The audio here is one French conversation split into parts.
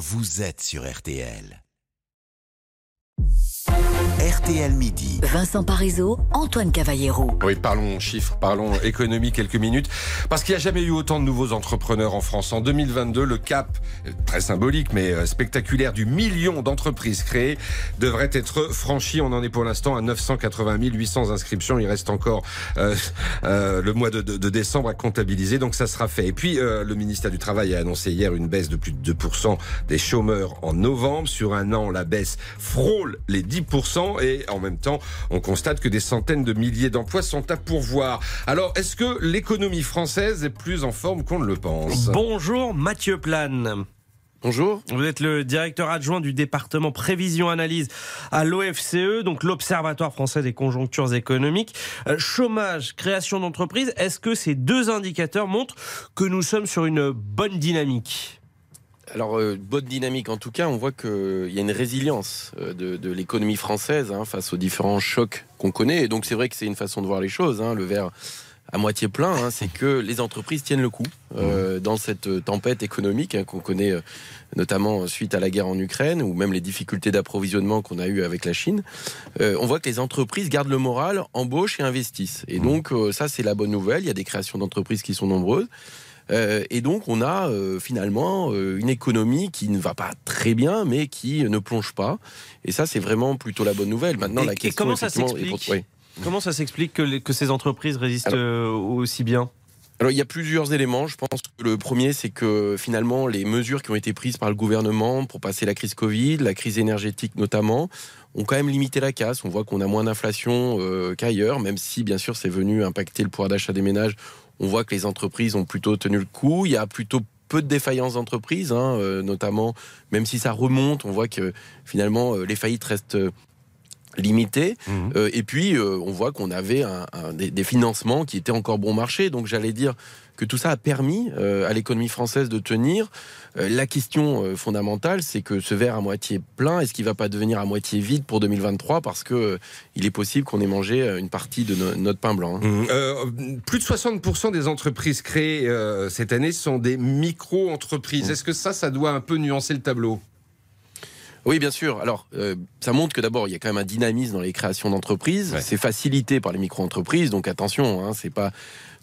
vous êtes sur RTL. RTL Midi. Vincent Parisot, Antoine Cavallero. Oui, parlons chiffres, parlons économie quelques minutes. Parce qu'il n'y a jamais eu autant de nouveaux entrepreneurs en France. En 2022, le cap, très symbolique mais euh, spectaculaire, du million d'entreprises créées devrait être franchi. On en est pour l'instant à 980 800 inscriptions. Il reste encore euh, euh, le mois de, de, de, décembre à comptabiliser, donc ça sera fait. Et puis, euh, le ministère du Travail a annoncé hier une baisse de plus de 2% des chômeurs en novembre. Sur un an, la baisse frôle les 10% et en même temps, on constate que des centaines de milliers d'emplois sont à pourvoir. Alors, est-ce que l'économie française est plus en forme qu'on ne le pense? Bonjour Mathieu Plane. Bonjour. Vous êtes le directeur adjoint du département prévision analyse à l'OFCE, donc l'Observatoire français des conjonctures économiques. Euh, chômage, création d'entreprises, est-ce que ces deux indicateurs montrent que nous sommes sur une bonne dynamique? Alors, euh, bonne dynamique en tout cas, on voit qu'il y a une résilience euh, de, de l'économie française hein, face aux différents chocs qu'on connaît. Et donc, c'est vrai que c'est une façon de voir les choses. Hein, le verre à moitié plein, hein, c'est que les entreprises tiennent le coup euh, dans cette tempête économique hein, qu'on connaît euh, notamment suite à la guerre en Ukraine ou même les difficultés d'approvisionnement qu'on a eu avec la Chine. Euh, on voit que les entreprises gardent le moral, embauchent et investissent. Et donc euh, ça c'est la bonne nouvelle. Il y a des créations d'entreprises qui sont nombreuses. Euh, et donc, on a euh, finalement euh, une économie qui ne va pas très bien, mais qui ne plonge pas. Et ça, c'est vraiment plutôt la bonne nouvelle. Maintenant, et, la question, et comment ça s'explique oui. Comment ça s'explique que, que, ces entreprises résistent alors, aussi bien? Alors il y a plusieurs éléments. Je pense que le premier, c'est que finalement les mesures qui ont été prises par le gouvernement pour passer la crise Covid, la crise énergétique notamment, ont quand même limité la casse. On voit qu'on a moins d'inflation euh, qu'ailleurs, même si bien sûr c'est venu impacter le pouvoir d'achat des ménages. On voit que les entreprises ont plutôt tenu le coup. Il y a plutôt peu de défaillances d'entreprises, hein, euh, notamment, même si ça remonte, on voit que finalement euh, les faillites restent limité. Mmh. Euh, et puis, euh, on voit qu'on avait un, un, des, des, financements qui étaient encore bon marché. Donc, j'allais dire que tout ça a permis euh, à l'économie française de tenir. La question fondamentale, c'est que ce verre à moitié plein, est-ce qu'il va pas devenir à moitié vide pour 2023 Parce que il est possible qu'on ait mangé une partie de no notre pain blanc. Hein. Mmh. plus de 60% des entreprises créées cette année sont des micro-entreprises. Mmh. Est-ce que ça, ça doit un peu nuancer le tableau? Oui, bien sûr. Alors, euh, ça montre que d'abord, il y a quand même un dynamisme dans les créations d'entreprises. Ouais. C'est facilité par les micro-entreprises, donc attention, hein, c'est pas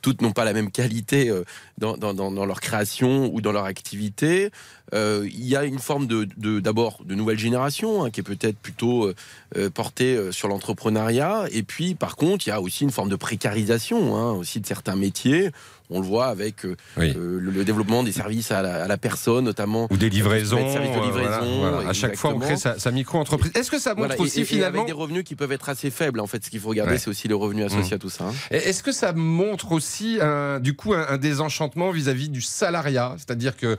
toutes n'ont pas la même qualité euh, dans, dans, dans, leur création ou dans leur activité. Euh, il y a une forme de d'abord de, de, nouvelle génération hein, qui est peut-être plutôt euh, portée sur l'entrepreneuriat. Et puis, par contre, il y a aussi une forme de précarisation hein, aussi de certains métiers. On le voit avec euh, oui. euh, le, le, développement des services à la, à la, personne, notamment. Ou des livraisons. Services de livraison. Voilà, voilà. À chaque fois, on crée sa, sa micro-entreprise. Est-ce que ça montre voilà. aussi et, finalement. Avec des revenus qui peuvent être assez faibles, en fait. Ce qu'il faut regarder, ouais. c'est aussi le revenu associé mmh. à tout ça. Hein. Est-ce que ça montre aussi, un, du coup, un, un désenchantement vis-à-vis -vis du salariat? C'est-à-dire que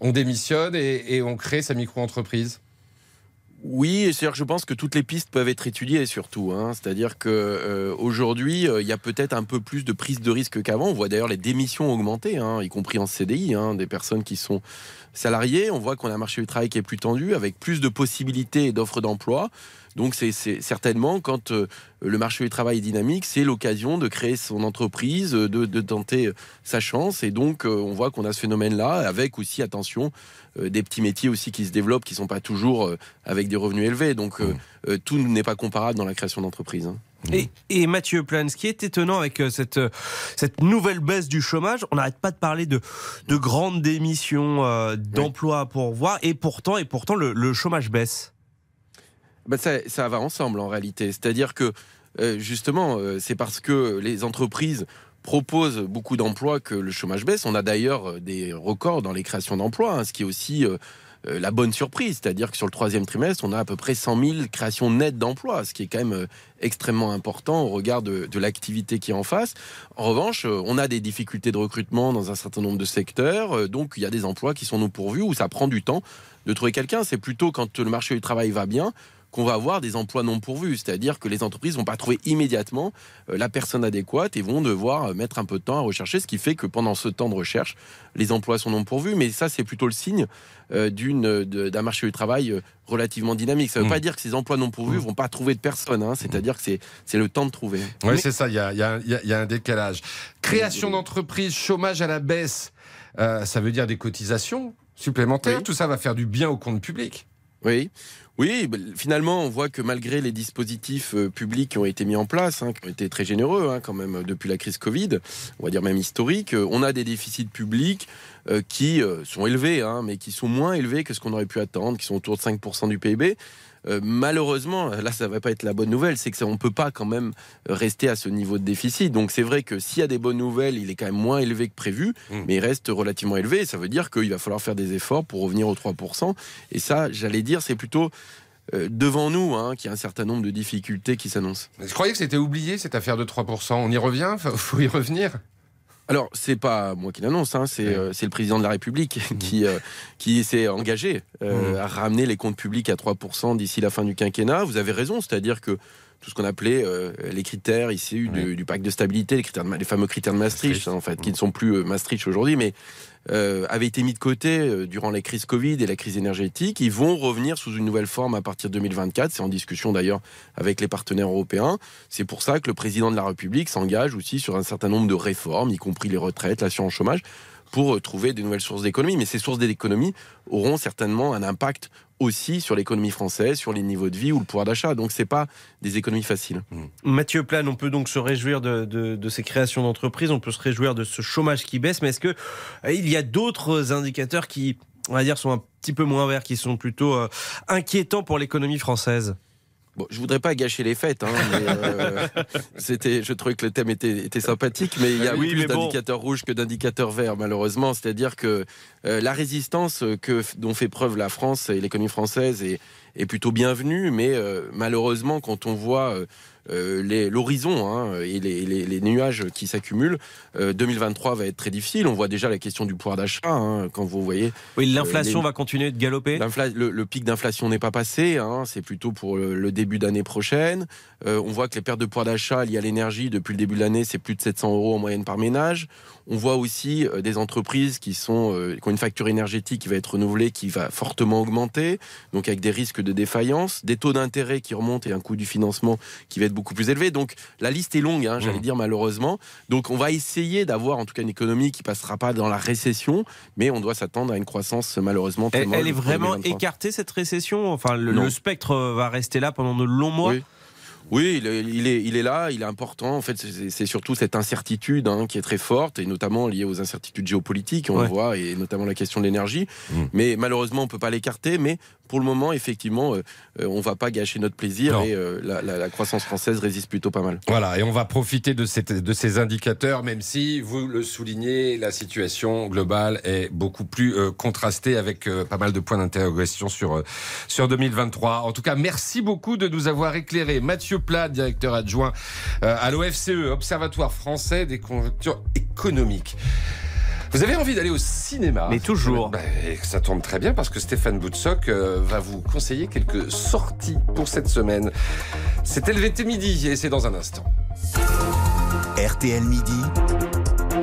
on démissionne et, et on crée sa micro-entreprise? Oui, c'est-à-dire je pense que toutes les pistes peuvent être étudiées surtout. Hein. C'est-à-dire que euh, aujourd'hui, euh, il y a peut-être un peu plus de prise de risque qu'avant. On voit d'ailleurs les démissions augmenter, hein, y compris en CDI, hein, des personnes qui sont salariées. On voit qu'on a un marché du travail qui est plus tendu, avec plus de possibilités d'offres d'emploi. Donc c'est certainement quand euh, le marché du travail est dynamique, c'est l'occasion de créer son entreprise, de, de, tenter sa chance. Et donc euh, on voit qu'on a ce phénomène-là, avec aussi attention euh, des petits métiers aussi qui se développent, qui sont pas toujours euh, avec des revenus élevés. Donc tout n'est pas comparable dans la création d'entreprise. Hein. Et, Mathieu Plan, ce qui est étonnant avec cette, nouvelle baisse du chômage, on n'arrête pas de parler de, de grandes démissions, euh, d'emplois pour voir, et pourtant, et pourtant le chômage baisse. Ben ça, va ensemble en réalité. C'est-à-dire que euh, justement, euh, c'est parce que les entreprises proposent beaucoup d'emplois que le chômage baisse. On a d'ailleurs des records dans les créations d'emplois, hein, ce qui est aussi euh, la bonne surprise. C'est-à-dire que sur le troisième trimestre, on a à peu près 100 000 créations nettes d'emplois, ce qui est quand même extrêmement important au regard de, de l'activité qui est en face. En revanche, on a des difficultés de recrutement dans un certain nombre de secteurs, donc il y a des emplois qui sont non pourvus où ça prend du temps de trouver quelqu'un. C'est plutôt quand le marché du travail va bien qu'on va avoir des emplois non pourvus, c'est-à-dire que les entreprises vont pas trouver immédiatement euh, la personne adéquate et vont devoir mettre un peu de temps à rechercher, ce qui fait que pendant ce temps de recherche, les emplois sont non pourvus. Mais ça, c'est plutôt le signe euh, d'une d'un marché du travail euh, relativement dynamique. Ça ne veut mmh. pas dire que ces emplois non pourvus mmh. vont pas trouver de personne, hein, c'est-à-dire que c'est le temps de trouver. Oui, Mais... c'est ça. Il y a, y, a, y a un décalage. Création d'entreprises, chômage à la baisse, euh, ça veut dire des cotisations supplémentaires. Oui. Tout ça va faire du bien au compte public. Oui, oui. bah, Finalement, on voit que malgré les dispositifs euh, publics qui ont été mis en place, hein, qui ont été très généreux hein, quand même depuis la crise Covid, on va dire même historique, euh, on a des déficits publics euh, qui sont élevés, hein, mais qui sont moins élevés que ce qu'on aurait pu attendre, qui sont autour de 5% du PIB. Euh, malheureusement, là, ça va pas être la bonne nouvelle, c'est que ça, on peut pas quand même rester à ce niveau de déficit. Donc c'est vrai que s'il y a des bonnes nouvelles, il est quand même moins élevé que prévu, Mm. mais il reste relativement élevé. Ça veut dire qu'il va falloir faire des efforts pour revenir aux 3%. Et ça, j'allais dire, c'est plutôt euh, devant nous hein, qu'il y a un certain nombre de difficultés qui s'annoncent. Je croyais que c'était oublié cette affaire de 3%. On y revient? Faut- faut y revenir? Alors, c'est pas moi qui l'annonce, hein, c'est euh, c'est le président de la République qui, euh, qui s'est engagé euh, Mhm. à ramener les comptes publics à 3% d'ici la fin du quinquennat. Vous avez raison, c'est-à-dire que tout ce qu'on appelait euh, les critères issus du, Oui. du pacte de stabilité, les, critères de Ma- les fameux critères de Maastricht, Maastricht. hein, en fait, qui ne sont plus euh, Maastricht aujourd'hui, mais euh, avaient été mis de côté durant les crises Covid et la crise énergétique. Ils vont revenir sous une nouvelle forme à partir de 2024. C'est en discussion d'ailleurs avec les partenaires européens. C'est pour ça que le président de la République s'engage aussi sur un certain nombre de réformes, y compris les retraites, l'assurance chômage, pour euh, trouver des nouvelles sources d'économie. Mais ces sources d'économie auront certainement un impact aussi sur l'économie française, sur les niveaux de vie ou le pouvoir d'achat. Donc c'est pas des économies faciles. Mathieu Plane, on peut donc se réjouir de, de- de ces créations d'entreprises, on peut se réjouir de ce chômage qui baisse, mais est-ce que euh, il y a d'autres indicateurs qui, on va dire, sont un petit peu moins verts, qui sont plutôt euh, inquiétants pour l'économie française? Bon, je voudrais pas gâcher les fêtes, hein, mais euh, c'était, je trouvais que le thème était, était sympathique, mais il y a Oui, plus bon. d'indicateurs rouges que d'indicateurs verts, malheureusement. C'est-à-dire que euh, la résistance que, dont fait preuve la France et l'économie française est, est plutôt bienvenue, mais euh, malheureusement, quand on voit euh, euh, l'horizon hein, et les, les- les nuages qui s'accumulent, euh, 2023 va être très difficile. On voit déjà la question du pouvoir d'achat, hein, quand vous voyez Oui, l'inflation les- va continuer de galoper. Le, le pic d'inflation n'est pas passé, hein, c'est plutôt pour le, le début d'année prochaine. On voit que les pertes de pouvoir d'achat liées à l'énergie depuis le début de l'année, c'est plus de 700 euros en moyenne par ménage. On voit aussi des entreprises qui, sont, qui ont une facture énergétique qui va être renouvelée, qui va fortement augmenter, donc avec des risques de défaillance, des taux d'intérêt qui remontent et un coût du financement qui va être beaucoup plus élevé. Donc la liste est longue, hein, j'allais Mmh. dire malheureusement. Donc on va essayer d'avoir en tout cas une économie qui passera pas dans la récession, mais on doit s'attendre à une croissance malheureusement très Elle, elle est vraiment 2023. écartée cette récession? Enfin, le, spectre va rester là pendant de longs mois? Oui. Oui, il est, il est, il est là, il est important. En fait, c'est surtout cette incertitude hein, qui est très forte, et notamment liée aux incertitudes géopolitiques, on Ouais. le voit, et notamment la question de l'énergie. Mm. Mais malheureusement, on peut pas l'écarter. Mais pour le moment, effectivement, euh, euh, on va pas gâcher notre plaisir, Non. et euh, la, la- la croissance française résiste plutôt pas mal. Voilà, et on va profiter de, cette- de ces indicateurs, même si, vous le soulignez, la situation globale est beaucoup plus euh, contrastée avec pas mal de points d'interrogation sur, sur 2023. En tout cas, merci beaucoup de nous avoir éclairé. Mathieu Plat, directeur adjoint euh, à l'OFCE, Observatoire français des conjonctures économiques. Vous avez envie d'aller au cinéma Mais toujours. Et ça tombe très bien parce que Stéphane Boutsock euh, va vous conseiller quelques sorties pour cette semaine. C'est LVT Midi et c'est dans un instant. RTL Midi.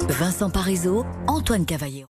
Vincent Parisot, Antoine Cavallero.